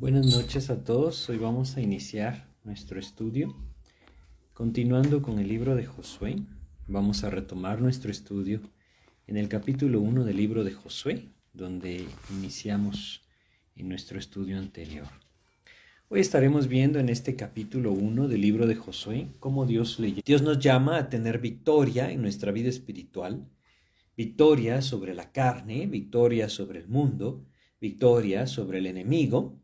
Buenas noches a todos. Hoy vamos a iniciar nuestro estudio. Continuando con el libro de Josué, vamos a retomar nuestro estudio en el capítulo 1 del libro de Josué, donde iniciamos en nuestro estudio anterior. Hoy estaremos viendo en este capítulo 1 del libro de Josué cómo Dios, le, Dios nos llama a tener victoria en nuestra vida espiritual, victoria sobre la carne, victoria sobre el mundo, victoria sobre el enemigo,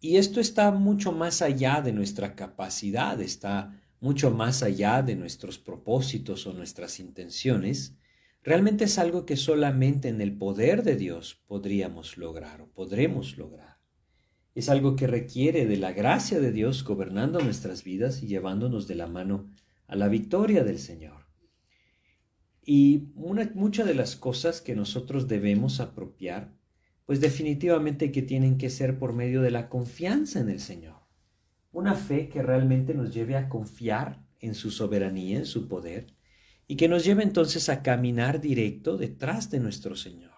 y esto está mucho más allá de nuestra capacidad, está mucho más allá de nuestros propósitos o nuestras intenciones. Realmente es algo que solamente en el poder de Dios podríamos lograr o podremos lograr. Es algo que requiere de la gracia de Dios gobernando nuestras vidas y llevándonos de la mano a la victoria del Señor. Y muchas de las cosas que nosotros debemos apropiar pues definitivamente que tienen que ser por medio de la confianza en el Señor. Una fe que realmente nos lleve a confiar en su soberanía, en su poder, y que nos lleve entonces a caminar directo detrás de nuestro Señor.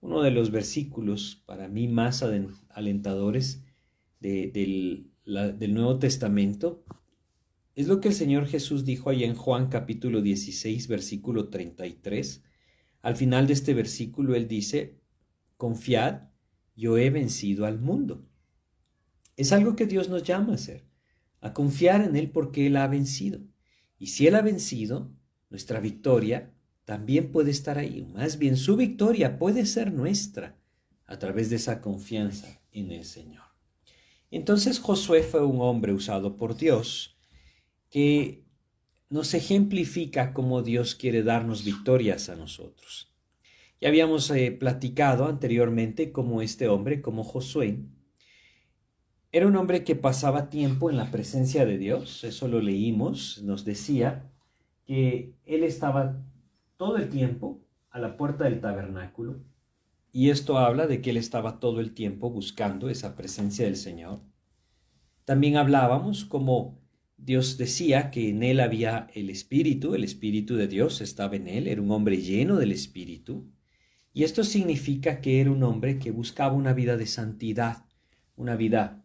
Uno de los versículos para mí más alentadores del, del Nuevo Testamento es lo que el Señor Jesús dijo ahí en Juan capítulo 16, versículo 33. Al final de este versículo Él dice, confiad, yo he vencido al mundo. Es algo que Dios nos llama a hacer, a confiar en Él porque Él ha vencido. Y si Él ha vencido, nuestra victoria también puede estar ahí. Más bien, su victoria puede ser nuestra a través de esa confianza en el Señor. Entonces Josué fue un hombre usado por Dios que nos ejemplifica cómo Dios quiere darnos victorias a nosotros. Ya habíamos eh, platicado anteriormente cómo este hombre, como Josué, era un hombre que pasaba tiempo en la presencia de Dios, eso lo leímos, nos decía que él estaba todo el tiempo a la puerta del tabernáculo, y esto habla de que él estaba todo el tiempo buscando esa presencia del Señor. También hablábamos como Dios decía que en él había el Espíritu, el Espíritu de Dios estaba en él, era un hombre lleno del Espíritu. Y esto significa que era un hombre que buscaba una vida de santidad, una vida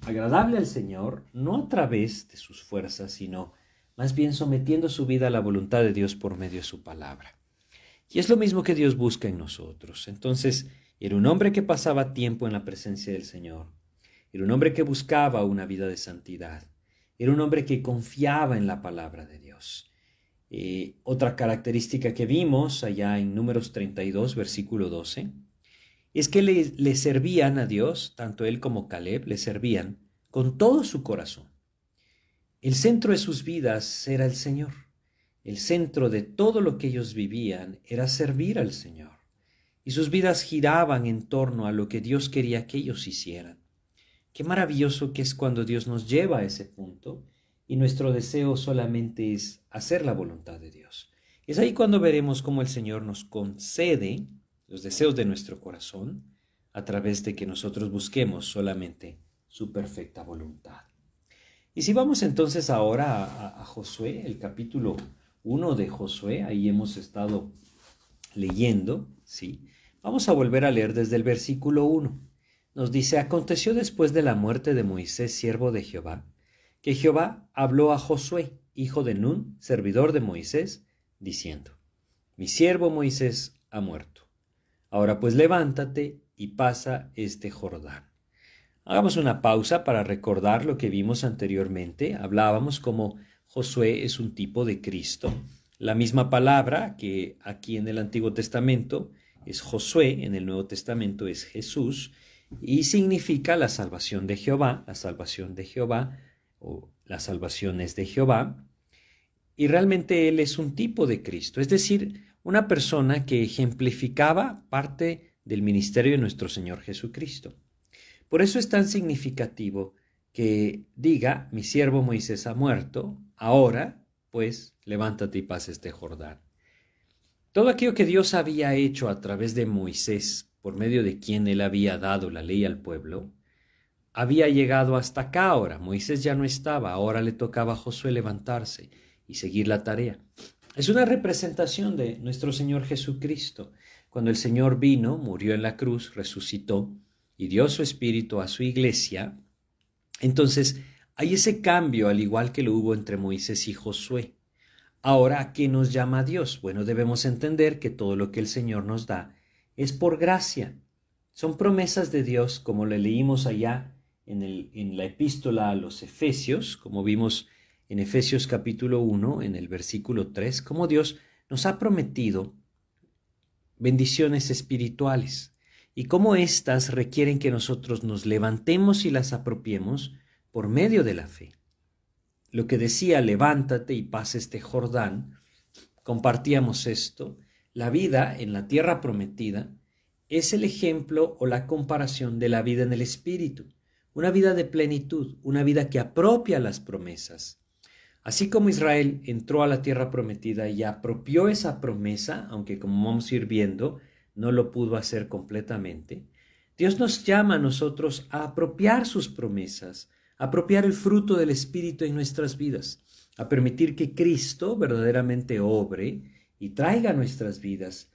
agradable al Señor, no a través de sus fuerzas, sino más bien sometiendo su vida a la voluntad de Dios por medio de su palabra. Y es lo mismo que Dios busca en nosotros. Entonces, era un hombre que pasaba tiempo en la presencia del Señor. Era un hombre que buscaba una vida de santidad. Era un hombre que confiaba en la palabra de Dios. Eh, otra característica que vimos allá en números 32, versículo 12, es que le, le servían a Dios, tanto él como Caleb, le servían con todo su corazón. El centro de sus vidas era el Señor. El centro de todo lo que ellos vivían era servir al Señor. Y sus vidas giraban en torno a lo que Dios quería que ellos hicieran. Qué maravilloso que es cuando Dios nos lleva a ese punto y nuestro deseo solamente es hacer la voluntad de Dios. Es ahí cuando veremos cómo el Señor nos concede los deseos de nuestro corazón a través de que nosotros busquemos solamente su perfecta voluntad. Y si vamos entonces ahora a, Josué, el capítulo 1 de Josué, ahí hemos estado leyendo, ¿sí? Vamos a volver a leer desde el versículo 1. Nos dice, aconteció después de la muerte de Moisés, siervo de Jehová, que Jehová habló a Josué, hijo de Nun, servidor de Moisés, diciendo, Mi siervo Moisés ha muerto. Ahora pues levántate y pasa este Jordán. Hagamos una pausa para recordar lo que vimos anteriormente. Hablábamos como Josué es un tipo de Cristo. La misma palabra que aquí en el Antiguo Testamento es Josué, en el Nuevo Testamento es Jesús, y significa la salvación de Jehová, la salvación de Jehová o la salvación es de Jehová, y realmente Él es un tipo de Cristo, es decir, una persona que ejemplificaba parte del ministerio de nuestro Señor Jesucristo. Por eso es tan significativo que diga, mi siervo Moisés ha muerto, ahora, pues, levántate y pasa este Jordán. Todo aquello que Dios había hecho a través de Moisés, por medio de quien él había dado la ley al pueblo, había llegado hasta acá ahora. Moisés ya no estaba, ahora le tocaba a Josué levantarse y seguir la tarea. Es una representación de nuestro Señor Jesucristo. Cuando el Señor vino, murió en la cruz, resucitó y dio su espíritu a su iglesia, entonces hay ese cambio al igual que lo hubo entre Moisés y Josué. Ahora, ¿a qué nos llama Dios? Bueno, debemos entender que todo lo que el Señor nos da es por gracia. Son promesas de Dios, como le leímos allá en, el, en la epístola a los Efesios, como vimos en Efesios capítulo 1, en el versículo 3, como Dios nos ha prometido bendiciones espirituales y cómo éstas requieren que nosotros nos levantemos y las apropiemos por medio de la fe. Lo que decía levántate y pasa este Jordán, compartíamos esto, la vida en la tierra prometida es el ejemplo o la comparación de la vida en el Espíritu, una vida de plenitud, una vida que apropia las promesas. Así como Israel entró a la tierra prometida y apropió esa promesa, aunque como vamos a ir viendo, no lo pudo hacer completamente, Dios nos llama a nosotros a apropiar sus promesas, a apropiar el fruto del Espíritu en nuestras vidas, a permitir que Cristo verdaderamente obre y traiga a nuestras vidas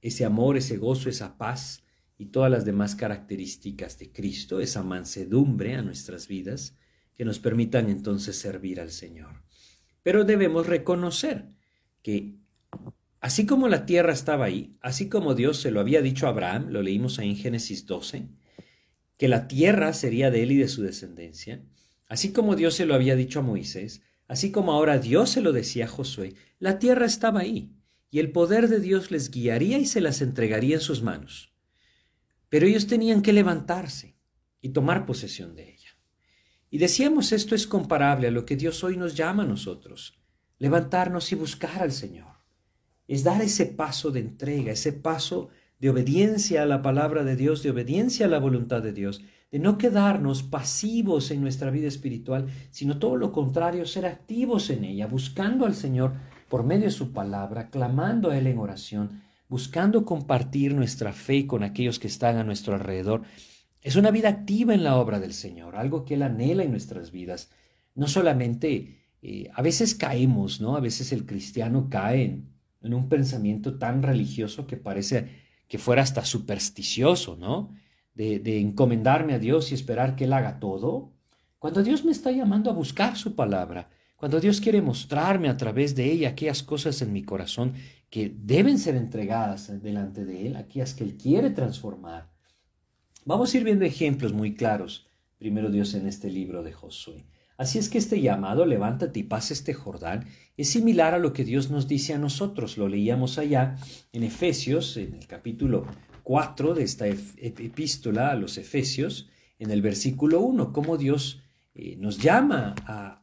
ese amor, ese gozo, esa paz y todas las demás características de Cristo, esa mansedumbre a nuestras vidas, que nos permitan entonces servir al Señor. Pero debemos reconocer que así como la tierra estaba ahí, así como Dios se lo había dicho a Abraham, lo leímos ahí en Génesis 12, que la tierra sería de él y de su descendencia, así como Dios se lo había dicho a Moisés, así como ahora Dios se lo decía a Josué, la tierra estaba ahí, y el poder de Dios les guiaría y se las entregaría en sus manos. Pero ellos tenían que levantarse y tomar posesión de ella. Y decíamos, esto es comparable a lo que Dios hoy nos llama a nosotros, levantarnos y buscar al Señor. Es dar ese paso de entrega, ese paso de obediencia a la palabra de Dios, de obediencia a la voluntad de Dios, de no quedarnos pasivos en nuestra vida espiritual, sino todo lo contrario, ser activos en ella, buscando al Señor por medio de su palabra, clamando a Él en oración, buscando compartir nuestra fe con aquellos que están a nuestro alrededor es una vida activa en la obra del Señor, algo que Él anhela en nuestras vidas. No solamente, eh, a veces caemos, ¿no? A veces el cristiano cae en, un pensamiento tan religioso que parece que fuera hasta supersticioso, ¿no? De, de encomendarme a Dios y esperar que Él haga todo. Cuando Dios me está llamando a buscar su palabra, cuando Dios quiere mostrarme a través de ella aquellas cosas en mi corazón que deben ser entregadas delante de Él, aquellas que Él quiere transformar, Vamos a ir viendo ejemplos muy claros, primero Dios en este libro de Josué. Así es que este llamado, levántate y pasa este Jordán, es similar a lo que Dios nos dice a nosotros. Lo leíamos allá en Efesios, en el capítulo 4 de esta epístola a los Efesios, en el versículo 1, cómo Dios eh, nos llama a,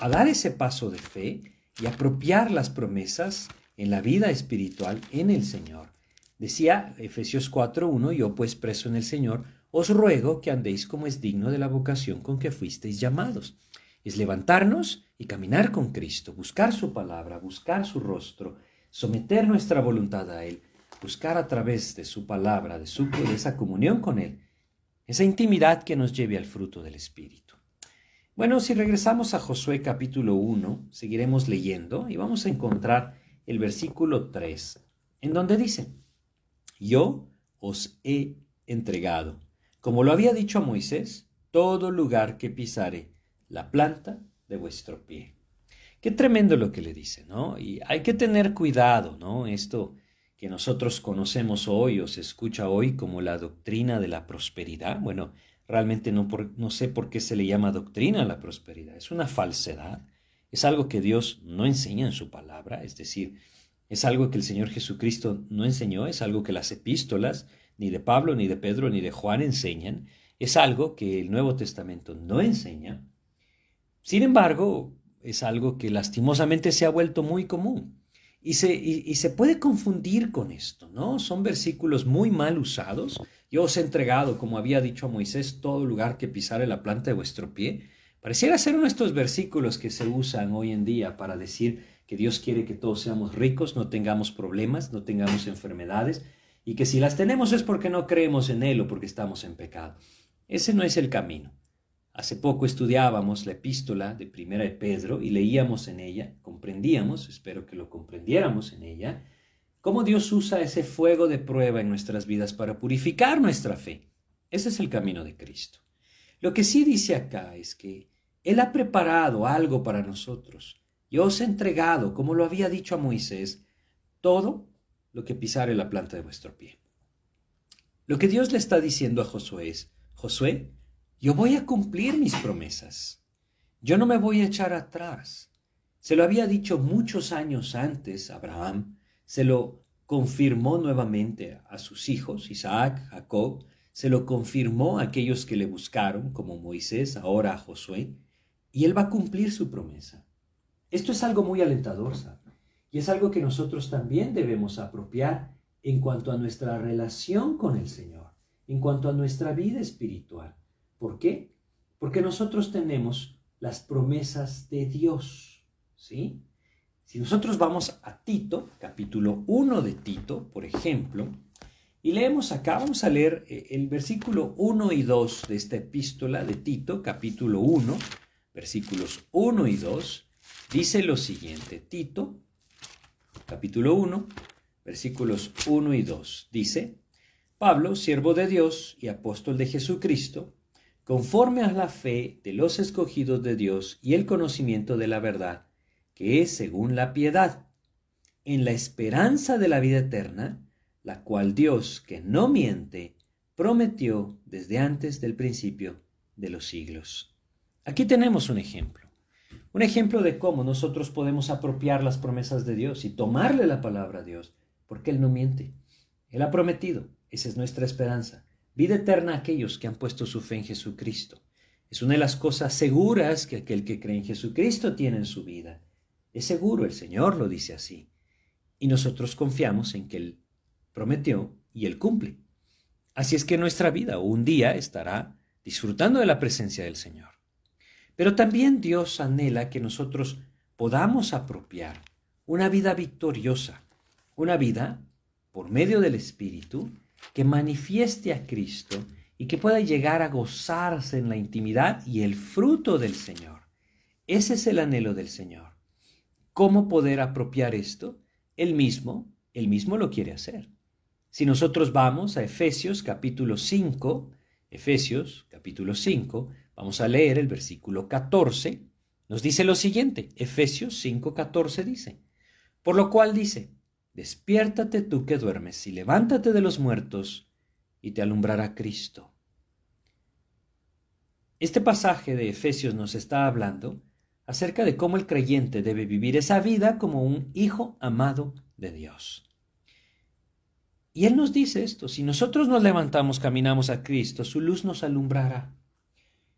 a dar ese paso de fe y apropiar las promesas en la vida espiritual en el Señor. Decía Efesios 4.1, yo pues preso en el Señor, os ruego que andéis como es digno de la vocación con que fuisteis llamados. Es levantarnos y caminar con Cristo, buscar su palabra, buscar su rostro, someter nuestra voluntad a Él, buscar a través de su palabra, de, su, de esa comunión con Él, esa intimidad que nos lleve al fruto del Espíritu. Bueno, si regresamos a Josué capítulo 1, seguiremos leyendo y vamos a encontrar el versículo 3, en donde dice, yo os he entregado, como lo había dicho a Moisés, todo lugar que pisare la planta de vuestro pie. Qué tremendo lo que le dice, ¿no? Y hay que tener cuidado, ¿no? Esto que nosotros conocemos hoy o se escucha hoy como la doctrina de la prosperidad, bueno, realmente no, no sé por qué se le llama doctrina la prosperidad, es una falsedad, es algo que Dios no enseña en su palabra, es decir, es algo que el Señor Jesucristo no enseñó, es algo que las epístolas ni de Pablo, ni de Pedro, ni de Juan enseñan, es algo que el Nuevo Testamento no enseña. Sin embargo, es algo que lastimosamente se ha vuelto muy común. Y se, y, se, puede confundir con esto, ¿no? Son versículos muy mal usados. Yo os he entregado, como había dicho a Moisés, todo lugar que pisare la planta de vuestro pie. Pareciera ser uno de estos versículos que se usan hoy en día para decir que Dios quiere que todos seamos ricos, no tengamos problemas, no tengamos enfermedades, y que si las tenemos es porque no creemos en Él o porque estamos en pecado. Ese no es el camino. Hace poco estudiábamos la epístola de Primera de Pedro y leíamos en ella, comprendíamos, espero que lo comprendiéramos en ella, cómo Dios usa ese fuego de prueba en nuestras vidas para purificar nuestra fe. Ese es el camino de Cristo. Lo que sí dice acá es que Él ha preparado algo para nosotros y os he entregado, como lo había dicho a Moisés, todo lo que pisare la planta de vuestro pie. Lo que Dios le está diciendo a Josué es, Josué, yo voy a cumplir mis promesas. Yo no me voy a echar atrás. Se lo había dicho muchos años antes Abraham, se lo confirmó nuevamente a sus hijos, Isaac, Jacob, se lo confirmó a aquellos que le buscaron, como Moisés, ahora a Josué, y él va a cumplir su promesa. Esto es algo muy alentador. Y es algo que nosotros también debemos apropiar en cuanto a nuestra relación con el Señor, en cuanto a nuestra vida espiritual. ¿Por qué? Porque nosotros tenemos las promesas de Dios, ¿sí? Si nosotros vamos a Tito, capítulo 1 de Tito, por ejemplo, y leemos acá, vamos a leer eh, el versículo 1 y 2 de esta epístola de Tito, capítulo 1, versículos 1 y 2, dice lo siguiente. Tito, capítulo 1, versículos 1 y 2, dice, Pablo, siervo de Dios y apóstol de Jesucristo, conforme a la fe de los escogidos de Dios y el conocimiento de la verdad, que es según la piedad, en la esperanza de la vida eterna, la cual Dios, que no miente, prometió desde antes del principio de los siglos. Aquí tenemos un ejemplo, un ejemplo de cómo nosotros podemos apropiar las promesas de Dios y tomarle la palabra a Dios, porque Él no miente. Él ha prometido, esa es nuestra esperanza, vida eterna a aquellos que han puesto su fe en Jesucristo. Es una de las cosas seguras que aquel que cree en Jesucristo tiene en su vida. Es seguro, el Señor lo dice así. Y nosotros confiamos en que Él prometió y Él cumple. Así es que nuestra vida un día estará disfrutando de la presencia del Señor. Pero también Dios anhela que nosotros podamos apropiar una vida victoriosa, una vida por medio del Espíritu que manifieste a Cristo y que pueda llegar a gozarse en la intimidad y el fruto del Señor. Ese es el anhelo del Señor. ¿Cómo poder apropiar esto? Él mismo, él mismo lo quiere hacer. Si nosotros vamos a Efesios capítulo 5, Efesios capítulo 5, vamos a leer el versículo 14, nos dice lo siguiente, Efesios 5, 14 dice, por lo cual dice, despiértate tú que duermes y levántate de los muertos y te alumbrará Cristo. Este pasaje de Efesios nos está hablando acerca de cómo el creyente debe vivir esa vida como un hijo amado de Dios. Y Él nos dice esto, si nosotros nos levantamos, caminamos a Cristo, su luz nos alumbrará.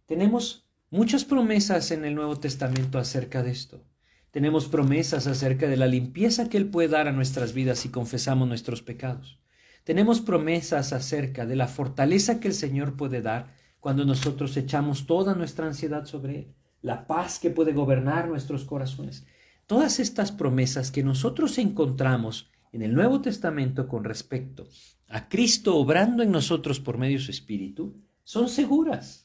Tenemos muchas promesas en el Nuevo Testamento acerca de esto. Tenemos promesas acerca de la limpieza que Él puede dar a nuestras vidas si confesamos nuestros pecados. Tenemos promesas acerca de la fortaleza que el Señor puede dar cuando nosotros echamos toda nuestra ansiedad sobre Él, la paz que puede gobernar nuestros corazones. Todas estas promesas que nosotros encontramos en el Nuevo Testamento con respecto a Cristo obrando en nosotros por medio de su Espíritu son seguras.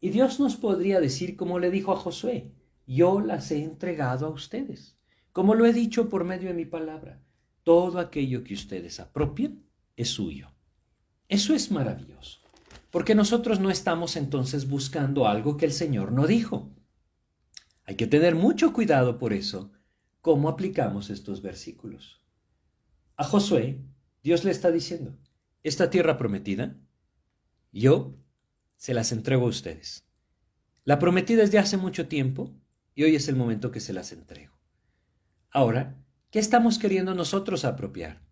Y Dios nos podría decir, como le dijo a Josué, yo las he entregado a ustedes, como lo he dicho por medio de mi palabra. Todo aquello que ustedes apropien es suyo. Eso es maravilloso, porque nosotros no estamos entonces buscando algo que el Señor no dijo. Hay que tener mucho cuidado por eso, cómo aplicamos estos versículos. A Josué, Dios le está diciendo, esta tierra prometida, yo se las entrego a ustedes. La prometida es de hace mucho tiempo y hoy es el momento que se las entrego. Ahora, ¿qué estamos queriendo nosotros apropiar?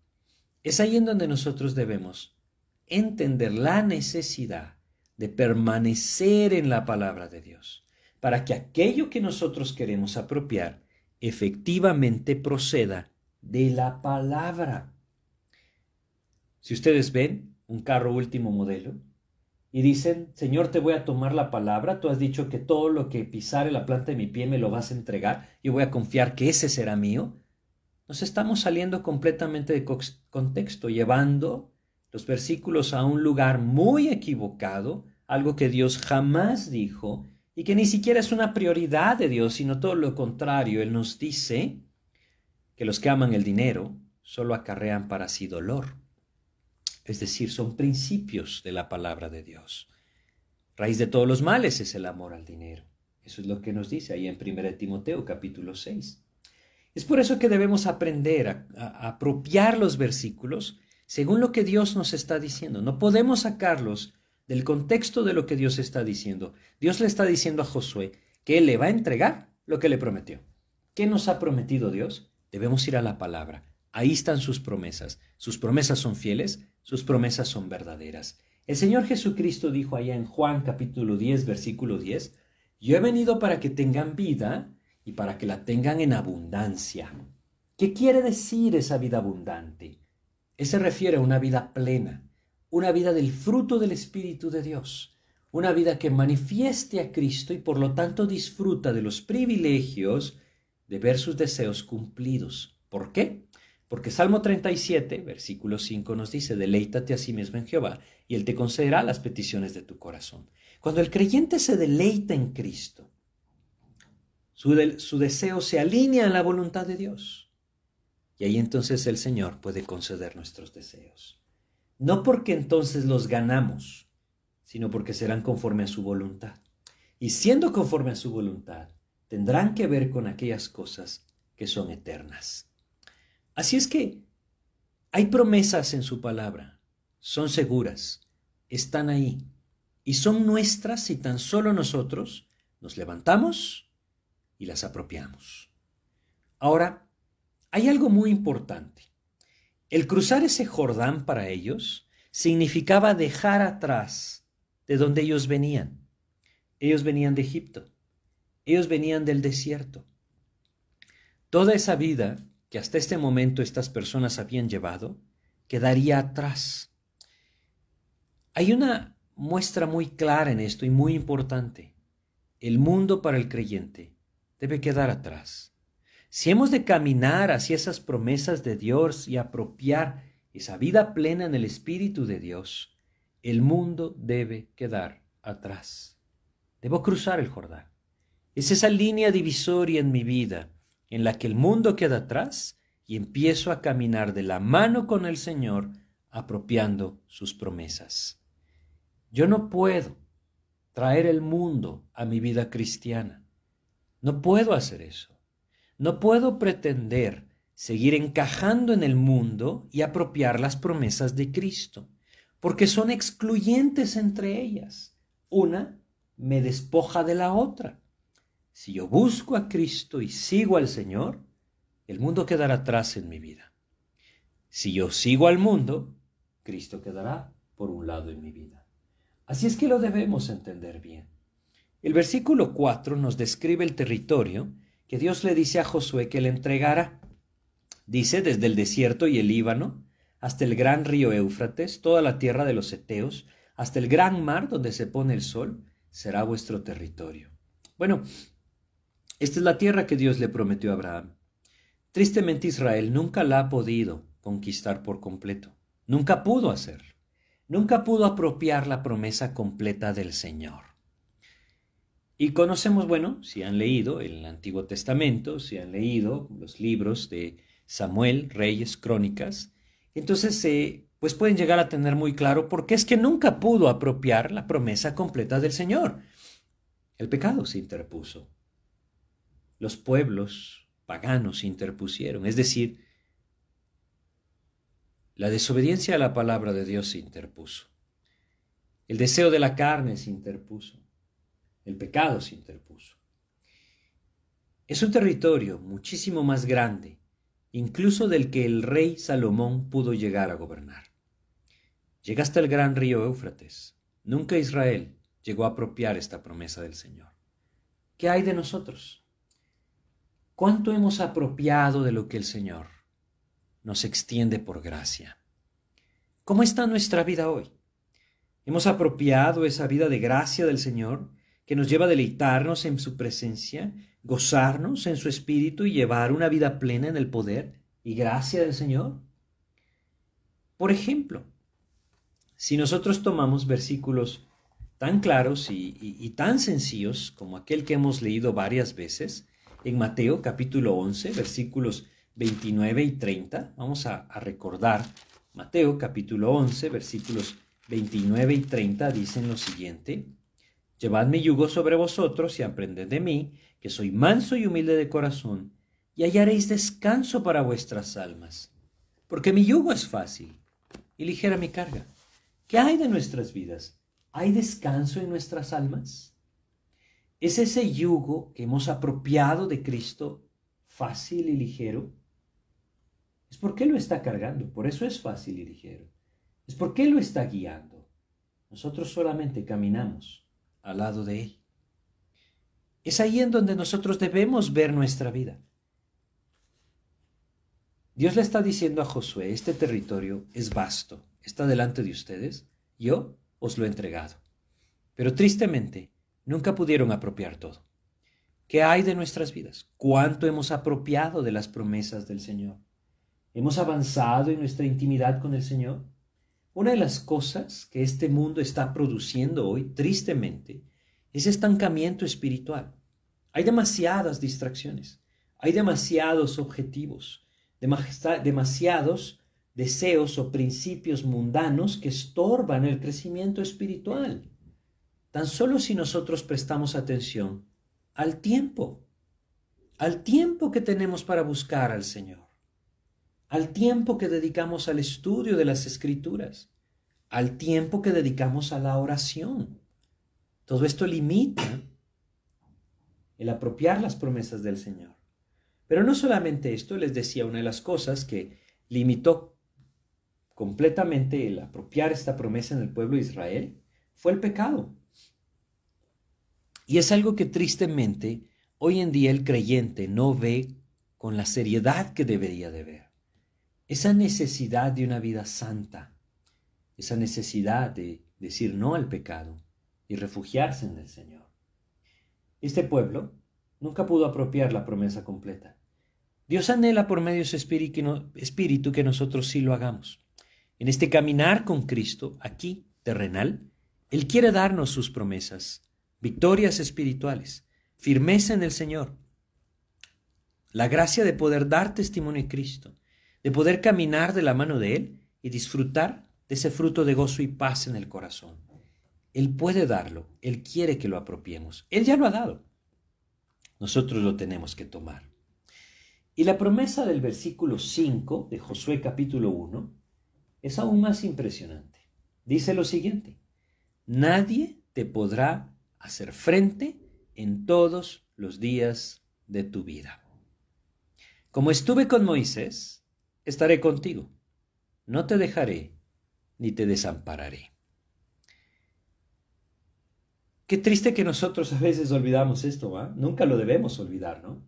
Es ahí en donde nosotros debemos entender la necesidad de permanecer en la palabra de Dios, para que aquello que nosotros queremos apropiar efectivamente proceda de la palabra. Si ustedes ven un carro último modelo y dicen, Señor, te voy a tomar la palabra, tú has dicho que todo lo que pisare la planta de mi pie me lo vas a entregar, yo voy a confiar que ese será mío, nos estamos saliendo completamente de contexto, llevando los versículos a un lugar muy equivocado, algo que Dios jamás dijo y que ni siquiera es una prioridad de Dios, sino todo lo contrario. Él nos dice que los que aman el dinero solo acarrean para sí dolor. Es decir, son principios de la palabra de Dios. Raíz de todos los males es el amor al dinero. Eso es lo que nos dice ahí en 1 Timoteo capítulo 6. Es por eso que debemos aprender a, a, apropiar los versículos según lo que Dios nos está diciendo. No podemos sacarlos del contexto de lo que Dios está diciendo. Dios le está diciendo a Josué que Él le va a entregar lo que le prometió. ¿Qué nos ha prometido Dios? Debemos ir a la palabra. Ahí están sus promesas. Sus promesas son fieles, sus promesas son verdaderas. El Señor Jesucristo dijo allá en Juan capítulo 10, versículo 10, yo he venido para que tengan vida y para que la tengan en abundancia. ¿Qué quiere decir esa vida abundante? Ese se refiere a una vida plena, una vida del fruto del Espíritu de Dios, una vida que manifieste a Cristo y por lo tanto disfruta de los privilegios de ver sus deseos cumplidos. ¿Por qué? Porque Salmo 37, versículo 5 nos dice, deleítate a sí mismo en Jehová y Él te concederá las peticiones de tu corazón. Cuando el creyente se deleita en Cristo, su, su deseo se alinea a la voluntad de Dios. Y ahí entonces el Señor puede conceder nuestros deseos. No porque entonces los ganamos, sino porque serán conforme a su voluntad. Y siendo conforme a su voluntad, tendrán que ver con aquellas cosas que son eternas. Así es que hay promesas en su palabra, son seguras, están ahí y son nuestras si tan solo nosotros nos levantamos y las apropiamos. Ahora, hay algo muy importante. El cruzar ese Jordán para ellos significaba dejar atrás de donde ellos venían. Ellos venían de Egipto. Ellos venían del desierto. Toda esa vida que hasta este momento estas personas habían llevado quedaría atrás. Hay una muestra muy clara en esto y muy importante. El mundo para el creyente debe quedar atrás. Si hemos de caminar hacia esas promesas de Dios y apropiar esa vida plena en el Espíritu de Dios, el mundo debe quedar atrás. Debo cruzar el Jordán. Es esa línea divisoria en mi vida en la que el mundo queda atrás y empiezo a caminar de la mano con el Señor apropiando sus promesas. Yo no puedo traer el mundo a mi vida cristiana. No puedo hacer eso. No puedo pretender seguir encajando en el mundo y apropiar las promesas de Cristo, porque son excluyentes entre ellas. Una me despoja de la otra. Si yo busco a Cristo y sigo al Señor, el mundo quedará atrás en mi vida. Si yo sigo al mundo, Cristo quedará por un lado en mi vida. Así es que lo debemos entender bien. El versículo 4 nos describe el territorio que Dios le dice a Josué que le entregara. Dice, desde el desierto y el Líbano, hasta el gran río Éufrates, toda la tierra de los Eteos, hasta el gran mar donde se pone el sol, será vuestro territorio. Bueno, esta es la tierra que Dios le prometió a Abraham. Tristemente Israel nunca la ha podido conquistar por completo. Nunca pudo hacerlo. Nunca pudo apropiar la promesa completa del Señor. Y conocemos, bueno, si han leído el Antiguo Testamento, si han leído los libros de Samuel, Reyes, Crónicas, entonces eh, pues pueden llegar a tener muy claro por qué es que nunca pudo apropiar la promesa completa del Señor. El pecado se interpuso los pueblos paganos interpusieron, es decir, la desobediencia a la palabra de Dios se interpuso. El deseo de la carne se interpuso. El pecado se interpuso. Es un territorio muchísimo más grande, incluso del que el rey Salomón pudo llegar a gobernar. Llega hasta el gran río Éufrates. Nunca Israel llegó a apropiar esta promesa del Señor. ¿Qué hay de nosotros? ¿Cuánto hemos apropiado de lo que el Señor nos extiende por gracia? ¿Cómo está nuestra vida hoy? ¿Hemos apropiado esa vida de gracia del Señor que nos lleva a deleitarnos en su presencia, gozarnos en su espíritu y llevar una vida plena en el poder y gracia del Señor? Por ejemplo, si nosotros tomamos versículos tan claros y, y, tan sencillos como aquel que hemos leído varias veces, en Mateo capítulo 11, versículos 29 y 30. Vamos a, recordar Mateo capítulo 11, versículos 29 y 30 dicen lo siguiente, Llevad mi yugo sobre vosotros y aprended de mí, que soy manso y humilde de corazón, y hallaréis descanso para vuestras almas, porque mi yugo es fácil y ligera mi carga. ¿Qué hay de nuestras vidas? ¿Hay descanso en nuestras almas? ¿Es ese yugo que hemos apropiado de Cristo fácil y ligero? Es porque lo está cargando, por eso es fácil y ligero. Es porque lo está guiando. Nosotros solamente caminamos al lado de Él. Es ahí en donde nosotros debemos ver nuestra vida. Dios le está diciendo a Josué, este territorio es vasto, está delante de ustedes, yo os lo he entregado. Pero tristemente, nunca pudieron apropiar todo. ¿Qué hay de nuestras vidas? ¿Cuánto hemos apropiado de las promesas del Señor? ¿Hemos avanzado en nuestra intimidad con el Señor? Una de las cosas que este mundo está produciendo hoy, tristemente, es estancamiento espiritual. Hay demasiadas distracciones, hay demasiados objetivos, demasiados deseos o principios mundanos que estorban el crecimiento espiritual. Tan solo si nosotros prestamos atención al tiempo, al tiempo que tenemos para buscar al Señor, al tiempo que dedicamos al estudio de las escrituras, al tiempo que dedicamos a la oración. Todo esto limita el apropiar las promesas del Señor. Pero no solamente esto, les decía, una de las cosas que limitó completamente el apropiar esta promesa en el pueblo de Israel fue el pecado. Y es algo que tristemente hoy en día el creyente no ve con la seriedad que debería de ver. Esa necesidad de una vida santa, esa necesidad de decir no al pecado y refugiarse en el Señor. Este pueblo nunca pudo apropiar la promesa completa. Dios anhela por medio de su espíritu que nosotros sí lo hagamos. En este caminar con Cristo, aquí, terrenal, Él quiere darnos sus promesas, victorias espirituales, firmeza en el Señor, la gracia de poder dar testimonio de Cristo, de poder caminar de la mano de Él y disfrutar de ese fruto de gozo y paz en el corazón. Él puede darlo, Él quiere que lo apropiemos. Él ya lo ha dado. Nosotros lo tenemos que tomar. Y la promesa del versículo 5 de Josué capítulo 1 es aún más impresionante. Dice lo siguiente, nadie te podrá hacer frente en todos los días de tu vida. Como estuve con Moisés, estaré contigo. No te dejaré ni te desampararé. Qué triste que nosotros a veces olvidamos esto, ¿va? Nunca lo debemos olvidar, ¿no?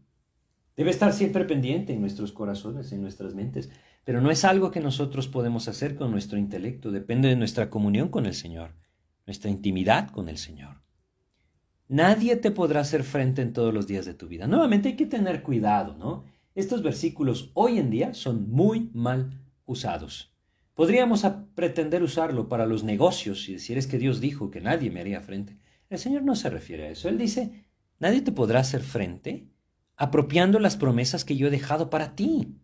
Debe estar siempre pendiente en nuestros corazones, en nuestras mentes, pero no es algo que nosotros podemos hacer con nuestro intelecto, depende de nuestra comunión con el Señor, nuestra intimidad con el Señor. Nadie te podrá hacer frente en todos los días de tu vida. Nuevamente hay que tener cuidado, ¿no? Estos versículos hoy en día son muy mal usados. Podríamos pretender usarlo para los negocios y decir es que Dios dijo que nadie me haría frente. El Señor no se refiere a eso. Él dice, nadie te podrá hacer frente apropiando las promesas que yo he dejado para ti.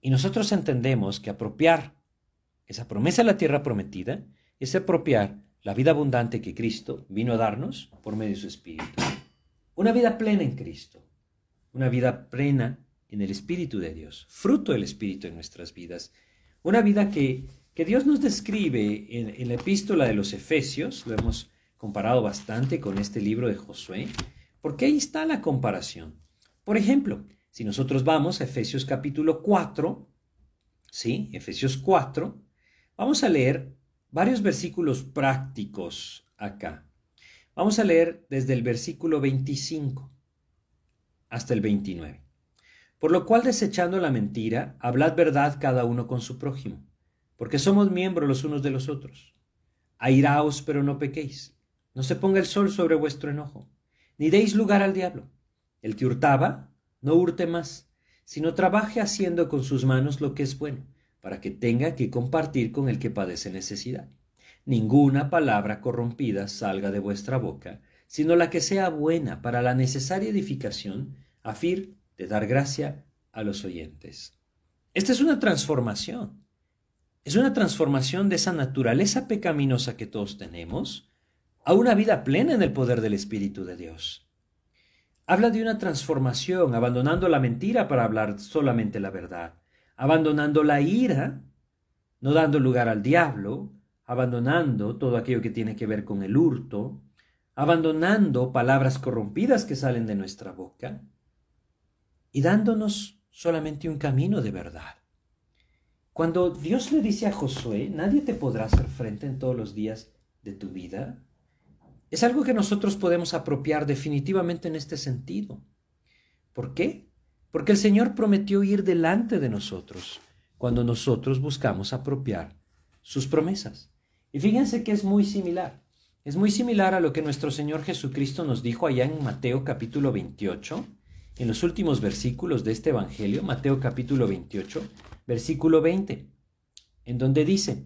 Y nosotros entendemos que apropiar esa promesa de la tierra prometida es apropiar la vida abundante que Cristo vino a darnos por medio de su Espíritu. Una vida plena en Cristo, una vida plena en el Espíritu de Dios, fruto del Espíritu en nuestras vidas, una vida que que Dios nos describe en, la epístola de los Efesios, lo hemos comparado bastante con este libro de Josué, porque ahí está la comparación. Por ejemplo, si nosotros vamos a Efesios capítulo 4, ¿sí? Efesios 4, vamos a leer varios versículos prácticos acá. Vamos a leer desde el versículo 25 hasta el 29. Por lo cual, desechando la mentira, hablad verdad cada uno con su prójimo porque somos miembros los unos de los otros. Airaos, pero no pequéis. No se ponga el sol sobre vuestro enojo, ni deis lugar al diablo. El que hurtaba, no hurte más, sino trabaje haciendo con sus manos lo que es bueno, para que tenga que compartir con el que padece necesidad. Ninguna palabra corrompida salga de vuestra boca, sino la que sea buena para la necesaria edificación, a fin de dar gracia a los oyentes. Esta es una transformación. Es una transformación de esa naturaleza pecaminosa que todos tenemos a una vida plena en el poder del Espíritu de Dios. Habla de una transformación, abandonando la mentira para hablar solamente la verdad, abandonando la ira, no dando lugar al diablo, abandonando todo aquello que tiene que ver con el hurto, abandonando palabras corrompidas que salen de nuestra boca y dándonos solamente un camino de verdad. Cuando Dios le dice a Josué, nadie te podrá hacer frente en todos los días de tu vida, es algo que nosotros podemos apropiar definitivamente en este sentido. ¿Por qué? Porque el Señor prometió ir delante de nosotros cuando nosotros buscamos apropiar sus promesas. Y fíjense que es muy similar. Es muy similar a lo que nuestro Señor Jesucristo nos dijo allá en Mateo capítulo 28, en los últimos versículos de este Evangelio, Mateo capítulo 28, versículo 20, en donde dice,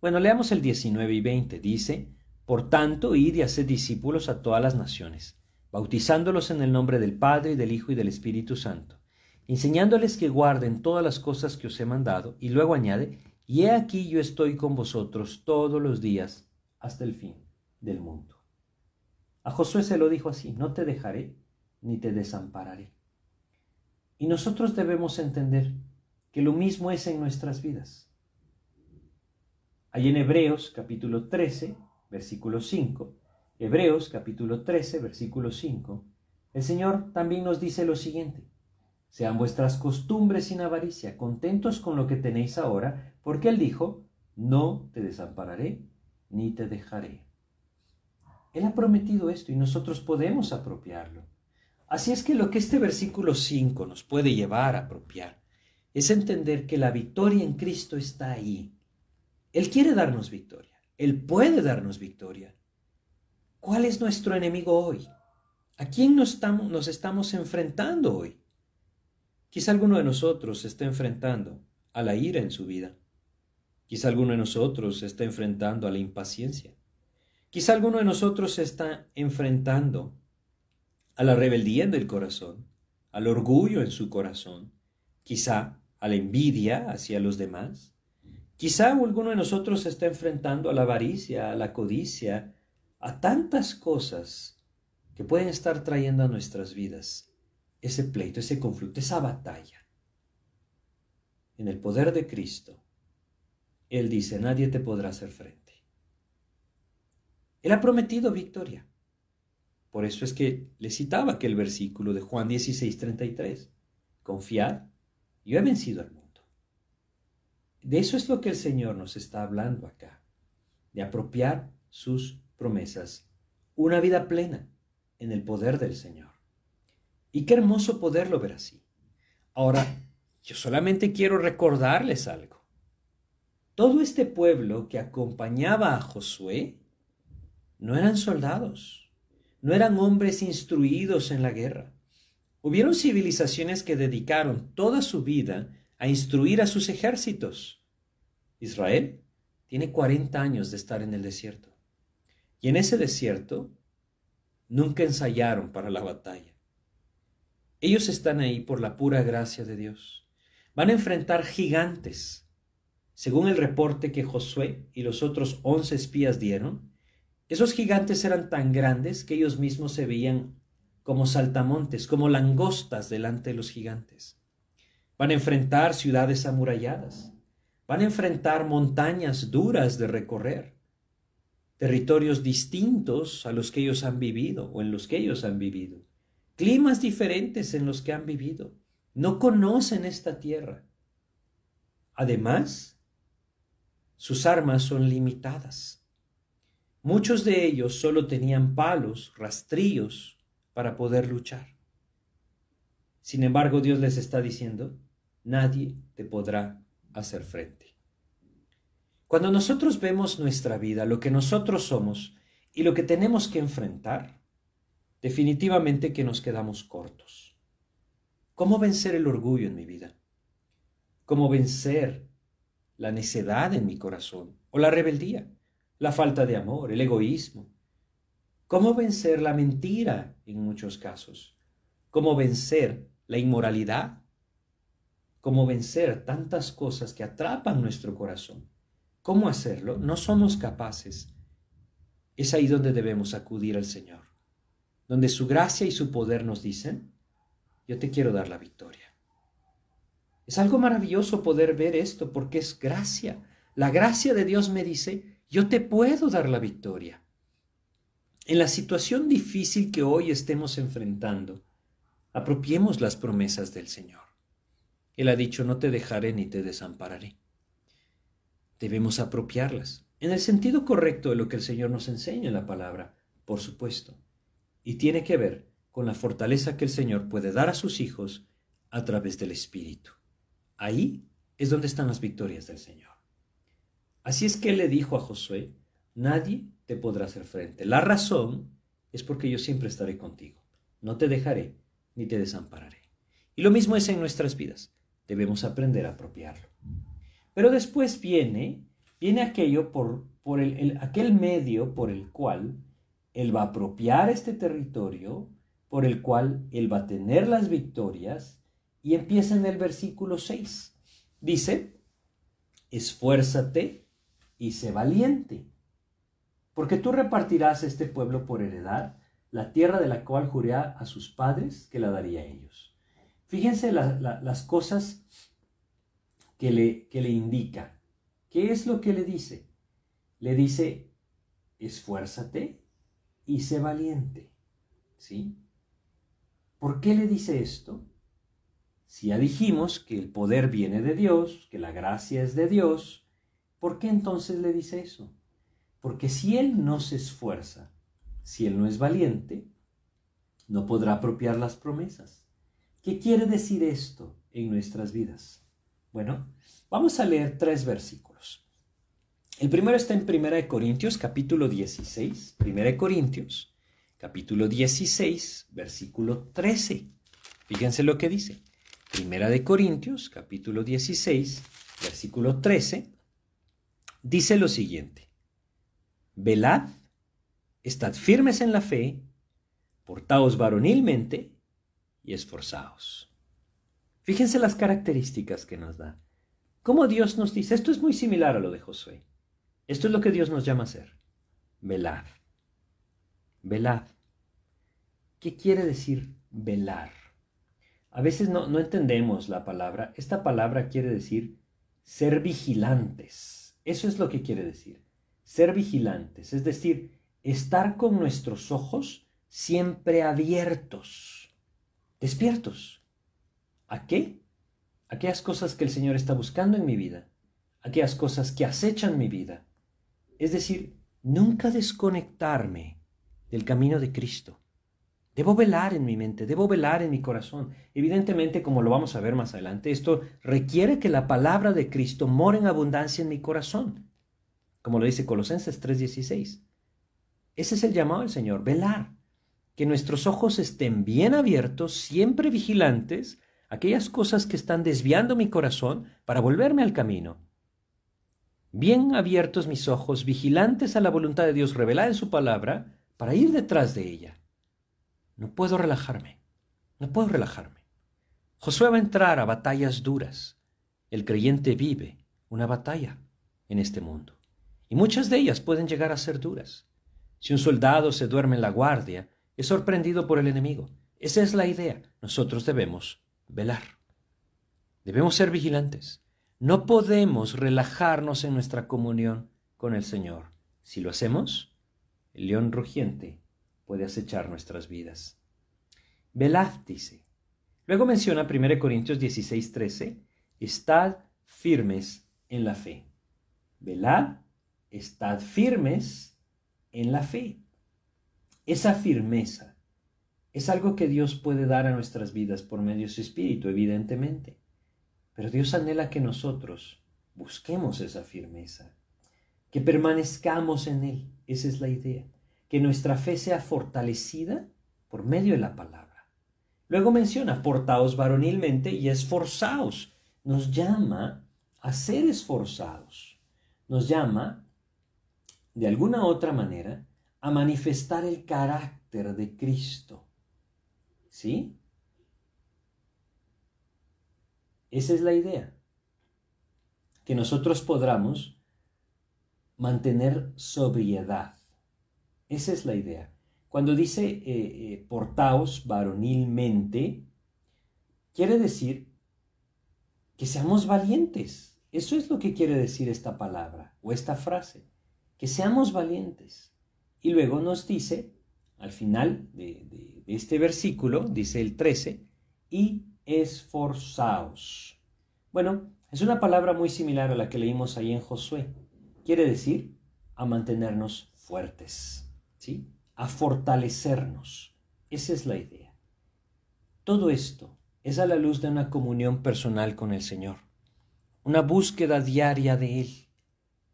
bueno, leamos el 19 y 20, dice, por tanto, id y haced discípulos a todas las naciones, bautizándolos en el nombre del Padre, y del Hijo y del Espíritu Santo, enseñándoles que guarden todas las cosas que os he mandado, y luego añade, y he aquí yo estoy con vosotros todos los días hasta el fin del mundo. A Josué se lo dijo así, no te dejaré ni te desampararé. Y nosotros debemos entender que lo mismo es en nuestras vidas. Hay en Hebreos capítulo 13, versículo 5, Hebreos capítulo 13, versículo 5, el Señor también nos dice lo siguiente, sean vuestras costumbres sin avaricia, contentos con lo que tenéis ahora, porque Él dijo, no te desampararé ni te dejaré. Él ha prometido esto y nosotros podemos apropiarlo. Así es que lo que este versículo 5 nos puede llevar a apropiar es entender que la victoria en Cristo está ahí. Él quiere darnos victoria. Él puede darnos victoria. ¿Cuál es nuestro enemigo hoy? ¿A quién nos estamos, nos estamos enfrentando hoy? Quizá alguno de nosotros se esté enfrentando a la ira en su vida. Quizá alguno de nosotros se esté enfrentando a la impaciencia. Quizá alguno de nosotros se está enfrentando a la rebeldía del corazón, al orgullo en su corazón, quizá a la envidia hacia los demás, Quizá alguno de nosotros se está enfrentando a la avaricia, a la codicia, a tantas cosas que pueden estar trayendo a nuestras vidas ese pleito, ese conflicto, esa batalla. En el poder de Cristo, Él dice, nadie te podrá hacer frente. Él ha prometido victoria. Por eso es que le citaba aquel versículo de Juan 16, 33. Confiad, yo he vencido al mundo. De eso es lo que el Señor nos está hablando acá, de apropiar sus promesas, una vida plena en el poder del Señor. Y qué hermoso poderlo ver así. Ahora, yo solamente quiero recordarles algo. Todo este pueblo que acompañaba a Josué no eran soldados, no eran hombres instruidos en la guerra. Hubieron civilizaciones que dedicaron toda su vida a instruir a sus ejércitos. Israel tiene 40 años de estar en el desierto. Y en ese desierto nunca ensayaron para la batalla. Ellos están ahí por la pura gracia de Dios. Van a enfrentar gigantes. Según el reporte que Josué y los otros once espías dieron, esos gigantes eran tan grandes que ellos mismos se veían como saltamontes, como langostas delante de los gigantes. Van a enfrentar ciudades amuralladas. Van a enfrentar montañas duras de recorrer, territorios distintos a los que ellos han vivido o en los que ellos han vivido, climas diferentes en los que han vivido. No conocen esta tierra. Además, sus armas son limitadas. Muchos de ellos solo tenían palos, rastrillos para poder luchar. Sin embargo, Dios les está diciendo, nadie te podrá hacer frente. Cuando nosotros vemos nuestra vida, lo que nosotros somos y lo que tenemos que enfrentar, definitivamente que nos quedamos cortos. ¿Cómo vencer el orgullo en mi vida? ¿Cómo vencer la necedad en mi corazón o la rebeldía, la falta de amor, el egoísmo? ¿Cómo vencer la mentira en muchos casos? ¿Cómo vencer la inmoralidad? cómo vencer tantas cosas que atrapan nuestro corazón. ¿Cómo hacerlo? No somos capaces. Es ahí donde debemos acudir al Señor, donde su gracia y su poder nos dicen, yo te quiero dar la victoria. Es algo maravilloso poder ver esto porque es gracia. La gracia de Dios me dice, yo te puedo dar la victoria. En la situación difícil que hoy estemos enfrentando, apropiemos las promesas del Señor. Él ha dicho, no te dejaré ni te desampararé. Debemos apropiarlas, en el sentido correcto de lo que el Señor nos enseña en la palabra, por supuesto. Y tiene que ver con la fortaleza que el Señor puede dar a sus hijos a través del Espíritu. Ahí es donde están las victorias del Señor. Así es que Él le dijo a Josué, nadie te podrá hacer frente. La razón es porque yo siempre estaré contigo. No te dejaré ni te desampararé. Y lo mismo es en nuestras vidas debemos aprender a apropiarlo. Pero después viene, viene aquello por, por el, aquel medio por el cual Él va a apropiar este territorio, por el cual Él va a tener las victorias, y empieza en el versículo 6. Dice, esfuérzate y sé valiente, porque tú repartirás este pueblo por heredad, la tierra de la cual juré a sus padres que la daría a ellos. Fíjense las cosas que le, que le indica. ¿Qué es lo que le dice? Le dice, esfuérzate y sé valiente. ¿Sí? ¿Por qué le dice esto? Si ya dijimos que el poder viene de Dios, que la gracia es de Dios, ¿por qué entonces le dice eso? Porque si Él no se esfuerza, si Él no es valiente, no podrá apropiar las promesas. ¿Qué quiere decir esto en nuestras vidas? Bueno, vamos a leer tres versículos. El primero está en 1 Corintios capítulo 16. 1 Corintios capítulo 16, versículo 13. Fíjense lo que dice. 1 de Corintios capítulo 16, versículo 13. Dice lo siguiente. Velad, estad firmes en la fe, portaos varonilmente y esforzaos. Fíjense las características que nos da. Cómo Dios nos dice, esto es muy similar a lo de Josué. Esto es lo que Dios nos llama a hacer. Velad. Velad. ¿Qué quiere decir velar? A veces no, no entendemos la palabra. Esta palabra quiere decir ser vigilantes. Eso es lo que quiere decir. Ser vigilantes, es decir, estar con nuestros ojos siempre abiertos despiertos. ¿A qué? Aquellas cosas que el Señor está buscando en mi vida, aquellas cosas que acechan mi vida. Es decir, nunca desconectarme del camino de Cristo. Debo velar en mi mente, debo velar en mi corazón. Evidentemente, como lo vamos a ver más adelante, esto requiere que la palabra de Cristo more en abundancia en mi corazón, como lo dice Colosenses 3:16. Ese es el llamado del Señor, velar que nuestros ojos estén bien abiertos, siempre vigilantes, aquellas cosas que están desviando mi corazón para volverme al camino. Bien abiertos mis ojos, vigilantes a la voluntad de Dios revelada en su palabra, para ir detrás de ella. No puedo relajarme, no puedo relajarme. Josué va a entrar a batallas duras. El creyente vive una batalla en este mundo. Y muchas de ellas pueden llegar a ser duras. Si un soldado se duerme en la guardia, es sorprendido por el enemigo. Esa es la idea. Nosotros debemos velar. Debemos ser vigilantes. No podemos relajarnos en nuestra comunión con el Señor. Si lo hacemos, el león rugiente puede acechar nuestras vidas. Velad, dice. Luego menciona 1 Corintios 16, 13, estad firmes en la fe. Velad, estad firmes en la fe. Esa firmeza es algo que Dios puede dar a nuestras vidas por medio de su Espíritu, evidentemente. Pero Dios anhela que nosotros busquemos esa firmeza, que permanezcamos en Él. Esa es la idea. Que nuestra fe sea fortalecida por medio de la palabra. Luego menciona, portaos varonilmente y esforzaos. Nos llama a ser esforzados. Nos llama, de alguna otra manera, a manifestar el carácter de Cristo. ¿Sí? Esa es la idea. Que nosotros podamos mantener sobriedad. Esa es la idea. Cuando dice eh, eh, portaos varonilmente, quiere decir que seamos valientes. Eso es lo que quiere decir esta palabra o esta frase, que seamos valientes. Y luego nos dice, al final de, de este versículo, dice el 13, y esforzaos. Bueno, es una palabra muy similar a la que leímos ahí en Josué. Quiere decir a mantenernos fuertes, ¿sí? A fortalecernos. Esa es la idea. Todo esto es a la luz de una comunión personal con el Señor, una búsqueda diaria de Él.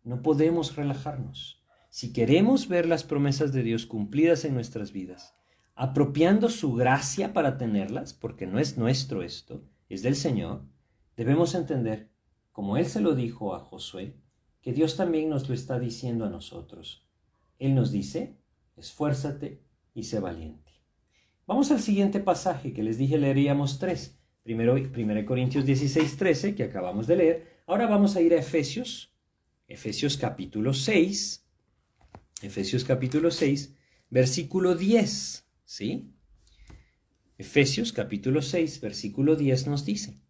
No podemos relajarnos. Si queremos ver las promesas de Dios cumplidas en nuestras vidas, apropiando su gracia para tenerlas, porque no es nuestro esto, es del Señor, debemos entender, como Él se lo dijo a Josué, que Dios también nos lo está diciendo a nosotros. Él nos dice, esfuérzate y sé valiente. Vamos al siguiente pasaje que les dije leeríamos tres. Primero, 1 Corintios 16, 13, que acabamos de leer. Ahora vamos a ir a Efesios, Efesios capítulo 6, Efesios capítulo 6, versículo 10, ¿sí? Efesios capítulo 6, versículo 10 nos dice,